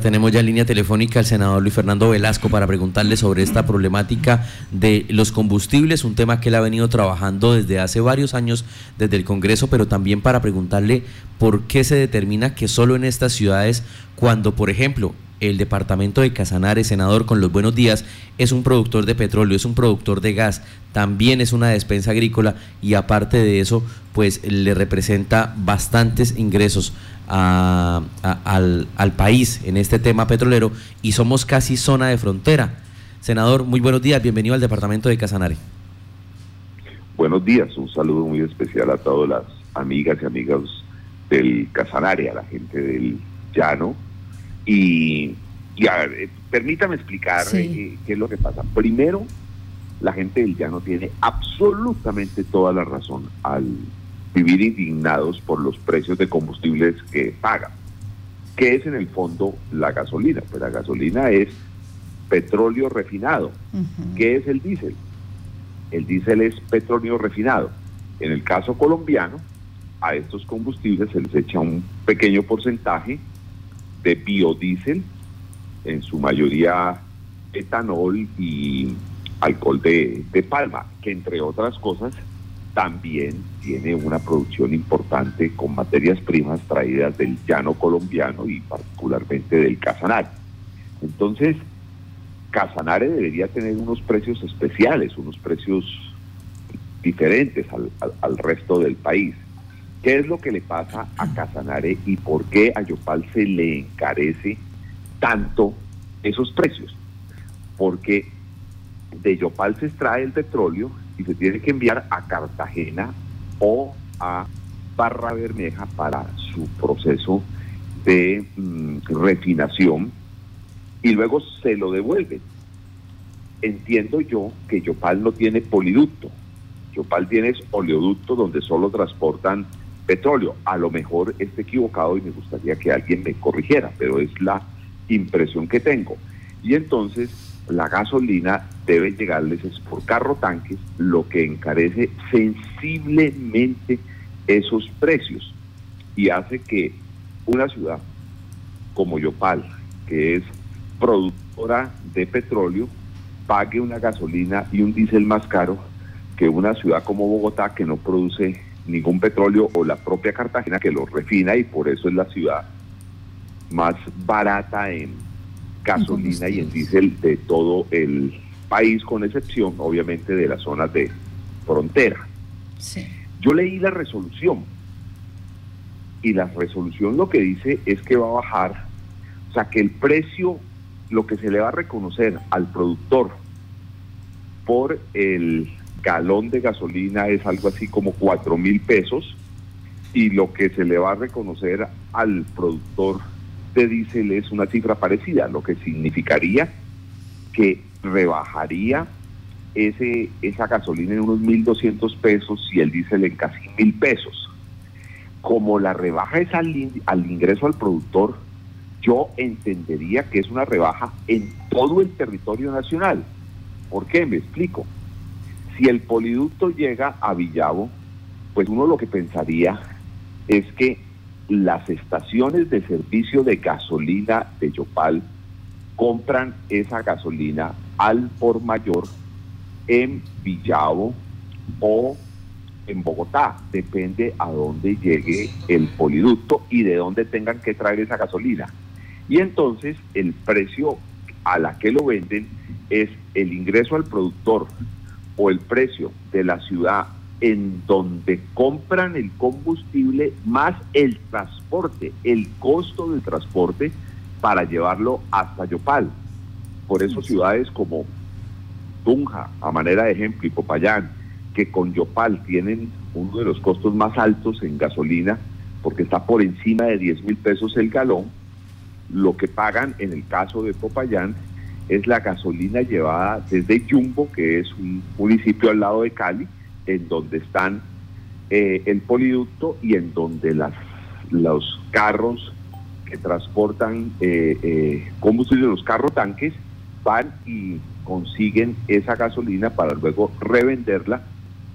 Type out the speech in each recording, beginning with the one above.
Tenemos ya en línea telefónica al senador Luis Fernando Velasco para preguntarle sobre esta problemática de los combustibles, un tema que él ha venido trabajando desde hace varios años desde el Congreso, pero también para preguntarle por qué se determina que solo en estas ciudades, cuando por ejemplo el departamento de Casanare, senador, con los buenos días, es un productor de petróleo, es un productor de gas, también es una despensa agrícola y aparte de eso, pues le representa bastantes ingresos al, al país en este tema petrolero y somos casi zona de frontera. Senador, muy buenos días, bienvenido al departamento de Casanare. Buenos días, un saludo muy especial a todas las amigas y amigos del Casanare, a la gente del llano y, eh, permítame explicar eh, qué es lo que pasa. Primero, la gente del llano tiene absolutamente toda la razón al vivir indignados por los precios de combustibles que pagan. ¿Qué es en el fondo la gasolina? Pues la gasolina es petróleo refinado. ¿Qué es el diésel? El diésel es petróleo refinado. En el caso colombiano, a estos combustibles se les echa un pequeño porcentaje de biodiesel, en su mayoría etanol y alcohol de, palma, que entre otras cosas también tiene una producción importante con materias primas traídas del llano colombiano y particularmente del Casanare. Entonces, Casanare debería tener unos precios especiales, unos precios diferentes al, al resto del país. ¿Qué es lo que le pasa a Casanare y por qué a Yopal se le encarece tanto esos precios? Porque de Yopal se extrae el petróleo y se tiene que enviar a Cartagena o a Barra Bermeja para su proceso de mm, refinación y luego se lo devuelven. Entiendo yo que Yopal no tiene poliducto. Yopal tiene oleoducto donde solo transportan petróleo. A lo mejor esté equivocado y me gustaría que alguien me corrigiera, pero es la impresión que tengo. Y entonces la gasolina debe llegarles por carro tanques, lo que encarece sensiblemente esos precios y hace que una ciudad como Yopal, que es productora de petróleo, pague una gasolina y un diésel más caro que una ciudad como Bogotá que no produce ningún petróleo o la propia Cartagena que lo refina y por eso es la ciudad más barata en gasolina y en diésel de todo el país, con excepción obviamente de las zonas de frontera. Yo leí la resolución y la resolución lo que dice es que va a bajar, o sea que el precio, lo que se le va a reconocer al productor por el galón de gasolina es algo así como cuatro mil pesos y lo que se le va a reconocer al productor de diésel es una cifra parecida, lo que significaría que rebajaría ese, esa gasolina en unos 1.200 pesos y el diésel en casi mil pesos. Como la rebaja es al, al ingreso al productor, yo entendería que es una rebaja en todo el territorio nacional. ¿Por qué? Me explico. Si el poliducto llega a Villavo, pues uno lo que pensaría es que las estaciones de servicio de gasolina de Yopal compran esa gasolina al por mayor en Villavo o en Bogotá, depende a dónde llegue el poliducto y de dónde tengan que traer esa gasolina. Y entonces el precio a la que lo venden es el ingreso al productor o el precio de la ciudad en donde compran el combustible más el transporte, el costo del transporte para llevarlo hasta Yopal. Por eso ciudades como Tunja, a manera de ejemplo, y Popayán, que con Yopal tienen uno de los costos más altos en gasolina, porque está por encima de 10 mil pesos el galón, lo que pagan en el caso de Popayán es la gasolina llevada desde Yumbo, que es un municipio al lado de Cali, en donde están eh, el poliducto y en donde las, los carros que transportan eh, eh, combustible, los carros tanques, van y consiguen esa gasolina para luego revenderla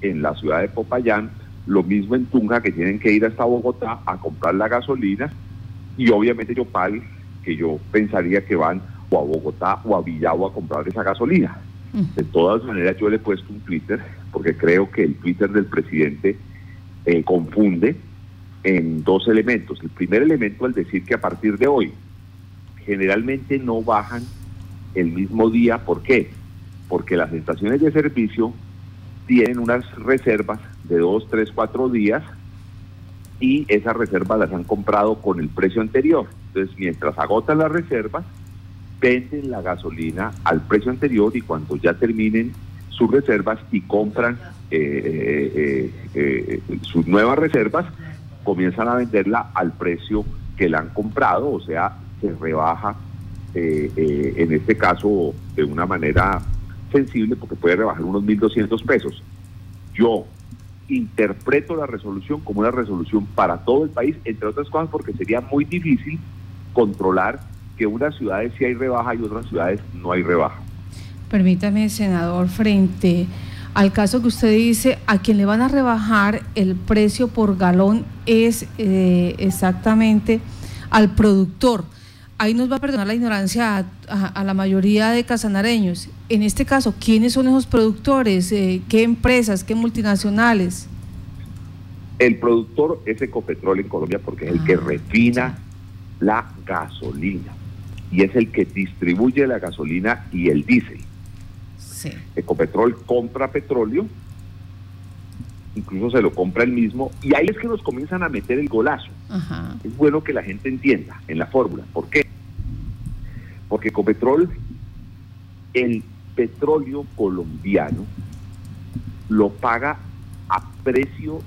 en la ciudad de Popayán, lo mismo en Tunja que tienen que ir hasta Bogotá a comprar la gasolina y obviamente Yopal que yo pensaría que van o a Bogotá o a Villavo a comprar esa gasolina. Mm. De todas maneras, yo le he puesto un Twitter porque creo que el Twitter del presidente eh, confunde en dos elementos. El primer elemento al decir que a partir de hoy generalmente no bajan el mismo día. ¿Por qué? Porque las estaciones de servicio tienen unas reservas de dos, tres, cuatro días y esas reservas las han comprado con el precio anterior. Entonces, mientras agotan las reservas, venden la gasolina al precio anterior y cuando ya terminen sus reservas y compran eh, eh, eh, sus nuevas reservas, comienzan a venderla al precio que la han comprado, o sea, se rebaja en este caso de una manera sensible porque puede rebajar unos 1.200 pesos. Yo interpreto la resolución como una resolución para todo el país, entre otras cosas porque sería muy difícil controlar que unas ciudades sí hay rebaja y otras ciudades no hay rebaja. Permítame, senador, frente al caso que usted dice, a quien le van a rebajar el precio por galón es eh, exactamente al productor. Ahí nos va a perdonar la ignorancia a, la mayoría de casanareños. En este caso, ¿quiénes son esos productores? Eh, ¿Qué empresas? ¿Qué multinacionales? El productor es Ecopetrol en Colombia porque es el que ah, refina la gasolina y es el que distribuye la gasolina y el diésel. Ecopetrol compra petróleo, incluso se lo compra el mismo, y ahí es que nos comienzan a meter el golazo. Es bueno que la gente entienda en la fórmula. ¿Por qué? Porque Ecopetrol, el petróleo colombiano, lo paga a precio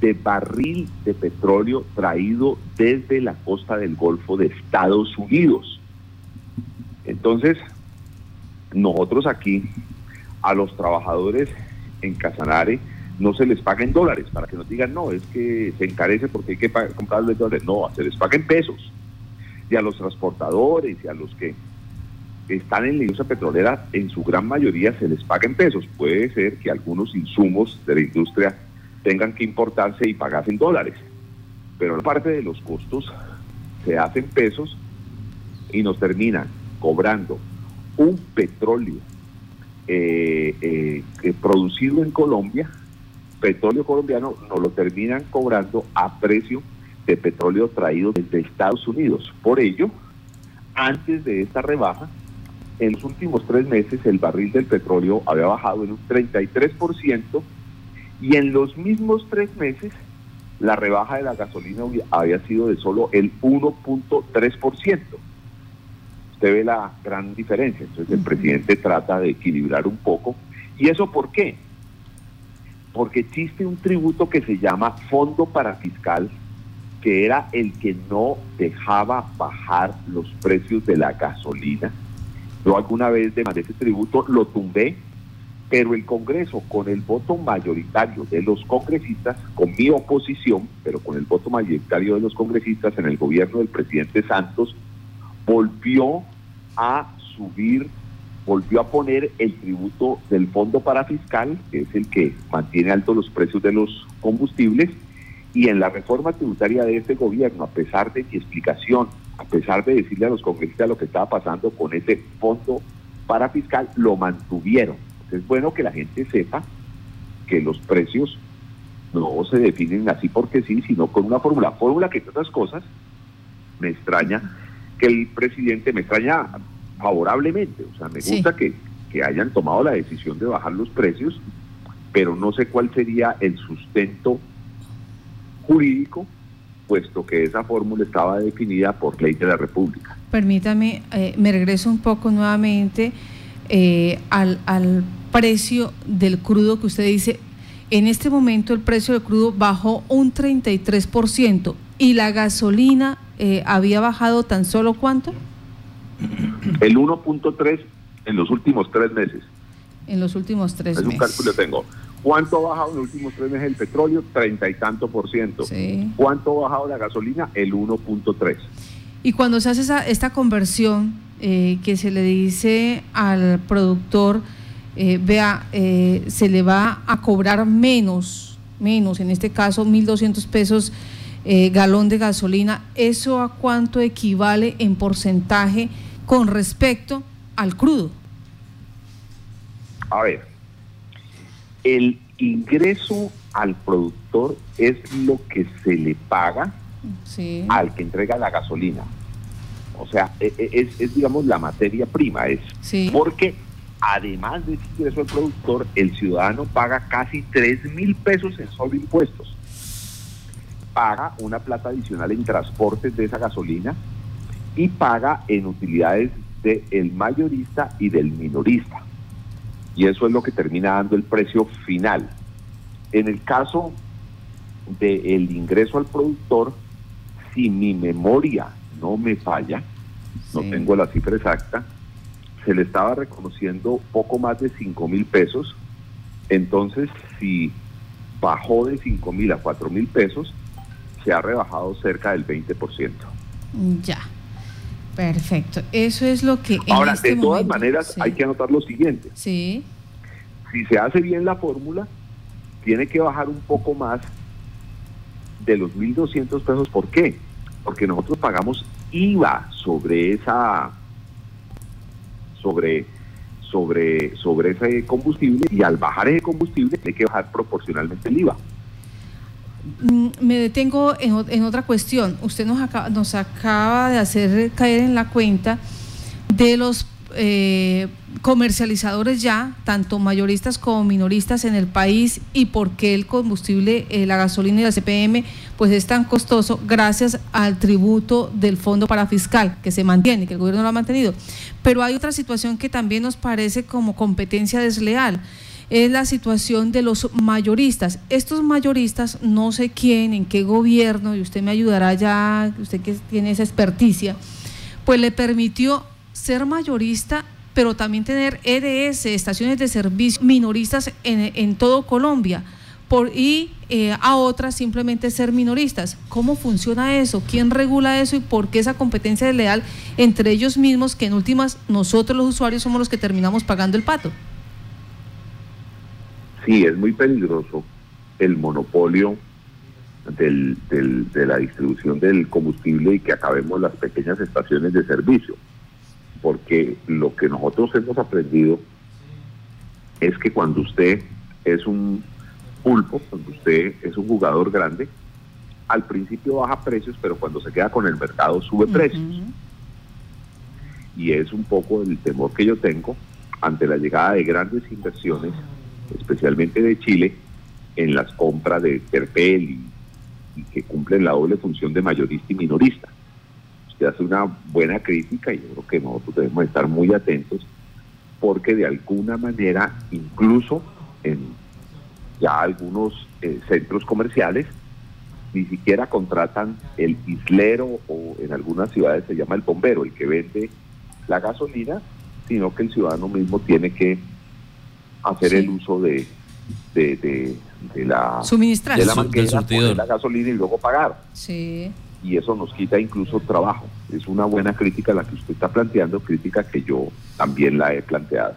de barril de petróleo traído desde la costa del Golfo de Estados Unidos. Entonces, nosotros aquí a los trabajadores en Casanare no se les paga en dólares, para que nos digan, no, es que se encarece porque hay que comprarles dólares. No, se les paga en pesos. Y a los transportadores y a los que están en la industria petrolera, en su gran mayoría se les paga en pesos. Puede ser que algunos insumos de la industria tengan que importarse y pagarse en dólares. Pero la parte de los costos se hace en pesos y nos terminan cobrando un petróleo eh, eh, eh, producido en Colombia, petróleo colombiano, nos lo terminan cobrando a precio de petróleo traído desde Estados Unidos. Por ello, antes de esta rebaja, en los últimos tres meses el barril del petróleo había bajado en un 33% y en los mismos tres meses la rebaja de la gasolina había sido de solo el 1.3% usted ve la gran diferencia. Entonces el presidente trata de equilibrar un poco. ¿Y eso por qué? Porque existe un tributo que se llama Fondo para Fiscal, que era el que no dejaba bajar los precios de la gasolina. Yo alguna vez demandé ese tributo, lo tumbé, pero el Congreso, con el voto mayoritario de los congresistas, con mi oposición, pero con el voto mayoritario de los congresistas en el gobierno del presidente Santos, volvió a subir, volvió a poner el tributo del Fondo para Fiscal, que es el que mantiene altos los precios de los combustibles, y en la reforma tributaria de este gobierno, a pesar de mi explicación, a pesar de decirle a los congresistas lo que estaba pasando con ese fondo para fiscal, lo mantuvieron. es bueno que la gente sepa que los precios no se definen así porque sí, sino con una fórmula. Fórmula que, entre otras cosas, me extraña que el presidente, me extraña favorablemente, o sea, me gusta que, que hayan tomado la decisión de bajar los precios, pero no sé cuál sería el sustento jurídico, puesto que esa fórmula estaba definida por ley de la República. Permítame, eh, me regreso un poco nuevamente eh, al, al precio del crudo que usted dice. En este momento el precio del crudo bajó un 33% y la gasolina eh, había bajado tan solo cuánto? El 1.3 en los últimos tres meses. En los últimos tres meses. Es un cálculo que tengo. ¿Cuánto ha bajado en los últimos tres meses el petróleo? Treinta y tanto por ciento. ¿Cuánto ha bajado la gasolina? El 1.3. Y cuando se hace esa, esta conversión eh, que se le dice al productor, eh, vea, se le va a cobrar menos, menos, en este caso 1.200 pesos eh, galón de gasolina, ¿eso a cuánto equivale en porcentaje con respecto al crudo? A ver, el ingreso al productor es lo que se le paga al que entrega la gasolina. O sea, e, e, es, digamos la materia prima, es porque además de ese ingreso al productor, el ciudadano paga casi 3 mil pesos en solo impuestos. Paga una plata adicional en transportes de esa gasolina y paga en utilidades del mayorista y del minorista. Y eso es lo que termina dando el precio final. En el caso del ingreso al productor, si mi memoria no me falla, no tengo la cifra exacta, se le estaba reconociendo poco más de 5 mil pesos. Entonces, si bajó de 5 mil a 4 mil pesos, se ha rebajado cerca del 20%. Ya, perfecto. Eso es lo que... Ahora, de este todas maneras, hay que anotar lo siguiente. Sí. Si se hace bien la fórmula, tiene que bajar un poco más de los 1.200 pesos. ¿Por qué? Porque nosotros pagamos IVA sobre esa sobre sobre sobre ese combustible y al bajar ese combustible hay que bajar proporcionalmente el IVA. Mm, me detengo en, otra cuestión. Usted nos acaba, nos acaba de hacer caer en la cuenta de los eh, comercializadores ya, tanto mayoristas como minoristas en el país y por qué el combustible, eh, la gasolina y la CPM, pues es tan costoso gracias al tributo del Fondo para Fiscal que se mantiene, que el gobierno lo ha mantenido. Pero hay otra situación que también nos parece como competencia desleal es la situación de los mayoristas. Estos mayoristas, no sé quién, en qué gobierno, y usted me ayudará ya, usted que tiene esa experticia, pues le permitió ser mayorista, pero también tener EDS, estaciones de servicio minoristas en, todo Colombia. Por, y eh, a otras simplemente ser minoristas. ¿Cómo funciona eso? ¿Quién regula eso y por qué esa competencia es leal entre ellos mismos que en últimas nosotros los usuarios somos los que terminamos pagando el pato? Sí, es muy peligroso el monopolio del, de la distribución del combustible y que acabemos las pequeñas estaciones de servicio porque lo que nosotros hemos aprendido es que cuando usted es un pulpo, cuando usted es un jugador grande, al principio baja precios, pero cuando se queda con el mercado sube precios. Y es un poco el temor que yo tengo ante la llegada de grandes inversiones, especialmente de Chile, en las compras de Terpel y, que cumplen la doble función de mayorista y minorista. Hace una buena crítica y yo creo que nosotros debemos estar muy atentos porque de alguna manera, incluso en ya algunos eh, centros comerciales, ni siquiera contratan el islero o en algunas ciudades se llama el bombero, el que vende la gasolina, sino que el ciudadano mismo tiene que hacer el uso de, de, la, Suministrar. de la manguera, poner la gasolina y luego pagar. Sí y eso nos quita incluso trabajo. Es una buena crítica la que usted está planteando, crítica que yo también la he planteado.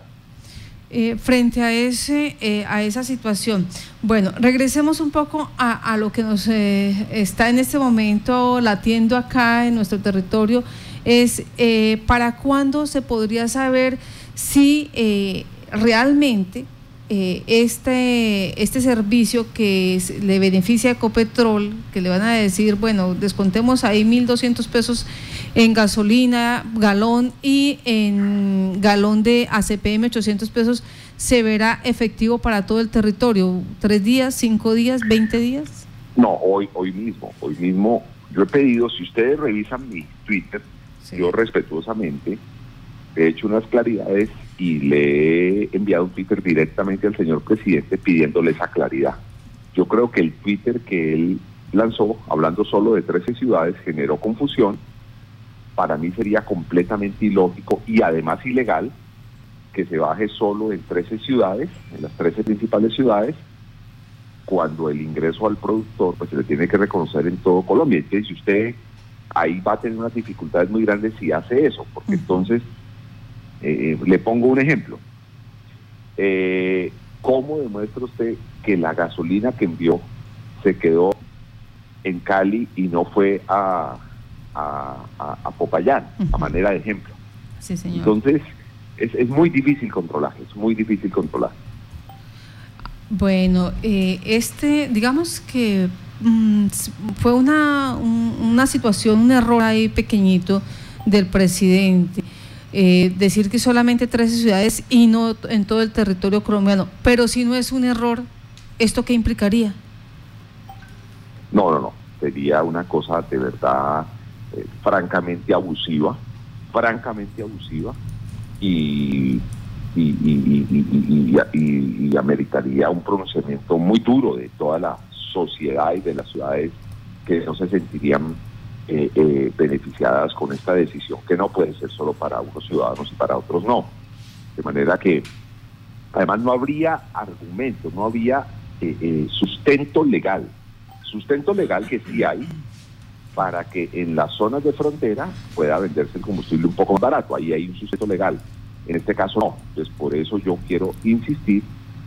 Eh, frente a ese eh, a esa situación. Bueno, regresemos un poco a, lo que nos eh, está en este momento latiendo acá en nuestro territorio. Es para cuándo se podría saber si realmente eh, este, este servicio que le beneficia a Ecopetrol, que le van a decir, bueno, descontemos ahí 1.200 pesos en gasolina, galón y en galón de ACPM 800 pesos, ¿se verá efectivo para todo el territorio? ¿Tres días, cinco días, 20 días? No, hoy, hoy mismo, hoy mismo yo he pedido, si ustedes revisan mi Twitter, yo respetuosamente he hecho unas claridades y le he enviado un Twitter directamente al señor presidente pidiéndole esa claridad. Yo creo que el Twitter que él lanzó, hablando solo de 13 ciudades, generó confusión. Para mí sería completamente ilógico y además ilegal que se baje solo en 13 ciudades, en las 13 principales ciudades, cuando el ingreso al productor pues se le tiene que reconocer en todo Colombia. Entonces, si usted ahí va a tener unas dificultades muy grandes si hace eso, porque entonces eh, le pongo un ejemplo. Eh, ¿Cómo demuestra usted que la gasolina que envió se quedó en Cali y no fue a, a, Popayán, a manera de ejemplo. Sí, señor. Entonces, es, es muy difícil controlar, es muy difícil controlar. Bueno, eh, este, digamos que mm, fue una, una situación, un error ahí pequeñito del presidente. Eh, decir que solamente 13 ciudades y no en todo el territorio colombiano. Pero si no es un error, ¿esto qué implicaría? No, no, no. Sería una cosa de verdad eh, francamente abusiva, francamente abusiva y y, y, ameritaría un pronunciamiento muy duro de toda la sociedad y de las ciudades que no se sentirían eh, eh, beneficiadas con esta decisión, que no puede ser solo para unos ciudadanos y para otros no. De manera que, además, no habría argumento, no había eh, sustento legal. Sustento legal que sí hay para que en las zonas de frontera pueda venderse el combustible un poco más barato. Ahí hay un sustento legal en este caso no. Entonces, por eso yo quiero insistir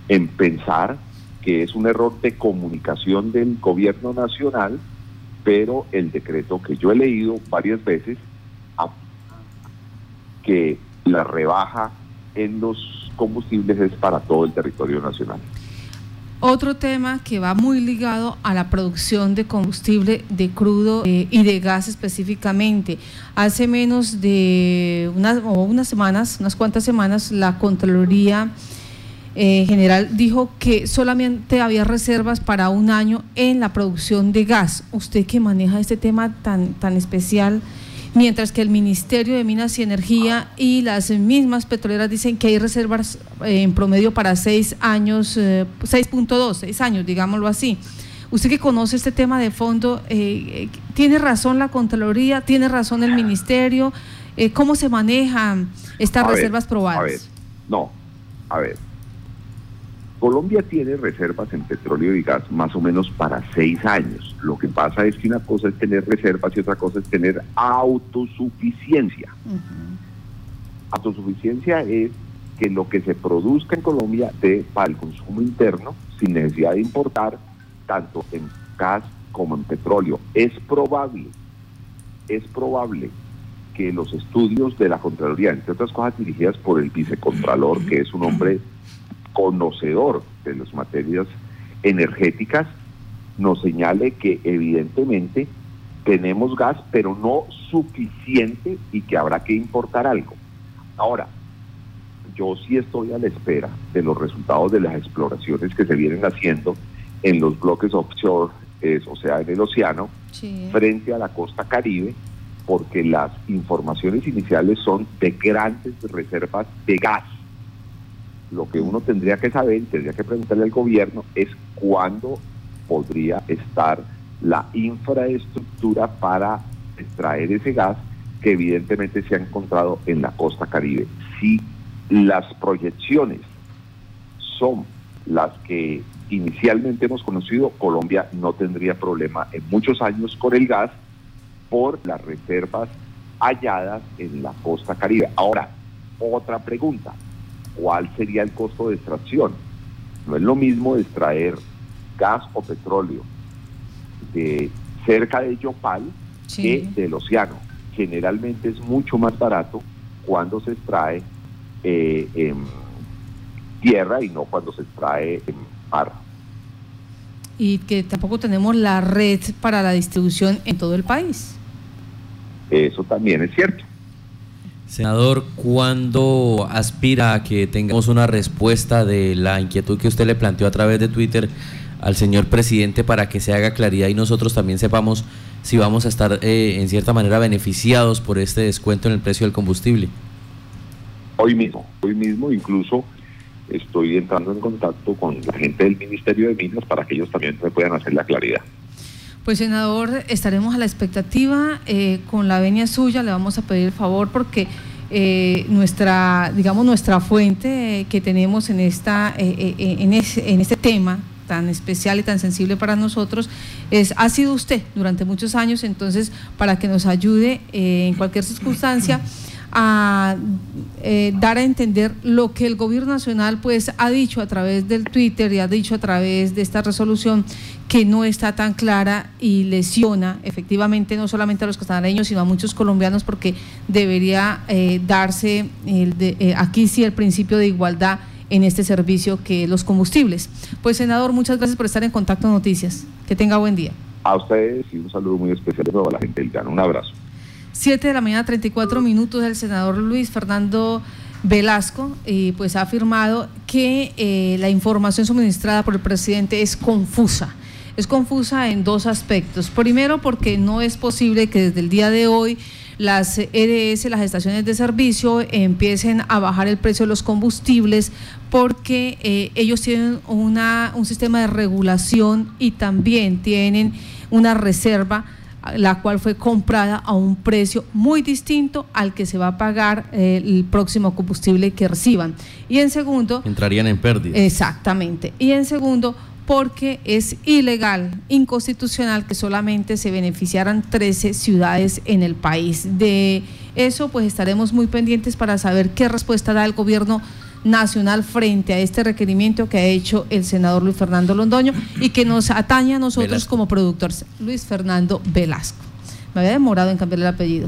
en pensar que es un error de comunicación del gobierno nacional, pero el decreto que yo he leído varias veces que la rebaja en los combustibles es para todo el territorio nacional. Otro tema que va muy ligado a la producción de combustible de crudo eh, y de gas específicamente. Hace menos de unas, unas semanas, unas cuantas semanas, la Contraloría eh, General dijo que solamente había reservas para un año en la producción de gas. Usted que maneja este tema tan, tan especial, mientras que el Ministerio de Minas y Energía y las mismas petroleras dicen que hay reservas eh, en promedio para seis años, 6.2, eh, seis años, digámoslo así. Usted que conoce este tema de fondo, eh, ¿tiene razón la Contraloría? ¿Tiene razón el Ministerio? ¿Cómo se manejan estas reservas probadas? A ver, no, a ver, Colombia tiene reservas en petróleo y gas más o menos para seis años. Lo que pasa es que una cosa es tener reservas y otra cosa es tener autosuficiencia. Autosuficiencia es que lo que se produzca en Colombia de para el consumo interno, sin necesidad de importar, tanto en gas como en petróleo. Es probable, es probable que los estudios de la Contraloría, entre otras cosas dirigidas por el vicecontralor, que es un hombre conocedor de las materias energéticas, nos señale que evidentemente tenemos gas, pero no suficiente y que habrá que importar algo. Ahora, yo sí estoy a la espera de los resultados de las exploraciones que se vienen haciendo en los bloques offshore, o sea, en el océano, frente a la costa caribe, porque las informaciones iniciales son de grandes reservas de gas lo que uno tendría que saber, tendría que preguntarle al gobierno, es cuándo podría estar la infraestructura para extraer ese gas que evidentemente se ha encontrado en la costa caribe. Si las proyecciones son las que inicialmente hemos conocido, Colombia no tendría problema en muchos años con el gas por las reservas halladas en la costa caribe. Ahora, otra pregunta, cuál sería el costo de extracción. No es lo mismo extraer gas o petróleo de cerca de Yopal que del océano. Generalmente es mucho más barato cuando se extrae eh, en tierra y no cuando se extrae en mar. Y que tampoco tenemos la red para la distribución en todo el país. Eso también es cierto. Senador, ¿cuándo aspira a que tengamos una respuesta de la inquietud que usted le planteó a través de Twitter al señor presidente para que se haga claridad y nosotros también sepamos si vamos a estar eh, en cierta manera beneficiados por este descuento en el precio del combustible? Hoy mismo, hoy mismo incluso estoy entrando en contacto con la gente del Ministerio de Minas para que ellos también me puedan hacer la claridad. Pues senador, estaremos a la expectativa. Eh, con la venia suya le vamos a pedir el favor porque eh, nuestra, digamos, nuestra fuente que tenemos en, esta, eh, en, en este tema tan especial y tan sensible para nosotros es ha sido usted durante muchos años entonces para que nos ayude en cualquier circunstancia a eh, dar a entender lo que el gobierno nacional pues ha dicho a través del Twitter y ha dicho a través de esta resolución que no está tan clara y lesiona efectivamente no solamente a los casanareños sino a muchos colombianos porque debería eh, darse el de, eh, aquí sí el principio de igualdad en este servicio que los combustibles. Pues senador, muchas gracias por estar en Contacto Noticias. Que tenga buen día. A ustedes y un saludo muy especial a toda la gente del Llano. Un abrazo. 7 de la mañana, 34 minutos, el senador Luis Fernando Velasco y pues ha afirmado que eh, la información suministrada por el presidente es confusa. Es confusa en dos aspectos. Primero, porque no es posible que desde el día de hoy las EDS, las estaciones de servicio, empiecen a bajar el precio de los combustibles porque eh, ellos tienen una, un sistema de regulación y también tienen una reserva la cual fue comprada a un precio muy distinto al que se va a pagar eh, el próximo combustible que reciban. Y en segundo... Entrarían en pérdida. Exactamente. Y en segundo, porque es ilegal, inconstitucional que solamente se beneficiaran 13 ciudades en el país. De eso pues estaremos muy pendientes para saber qué respuesta da el gobierno nacional frente a este requerimiento que ha hecho el senador Luis Fernando Londoño y que nos atañe a nosotros como productores. Luis Fernando Velasco. Me había demorado en cambiar el apellido.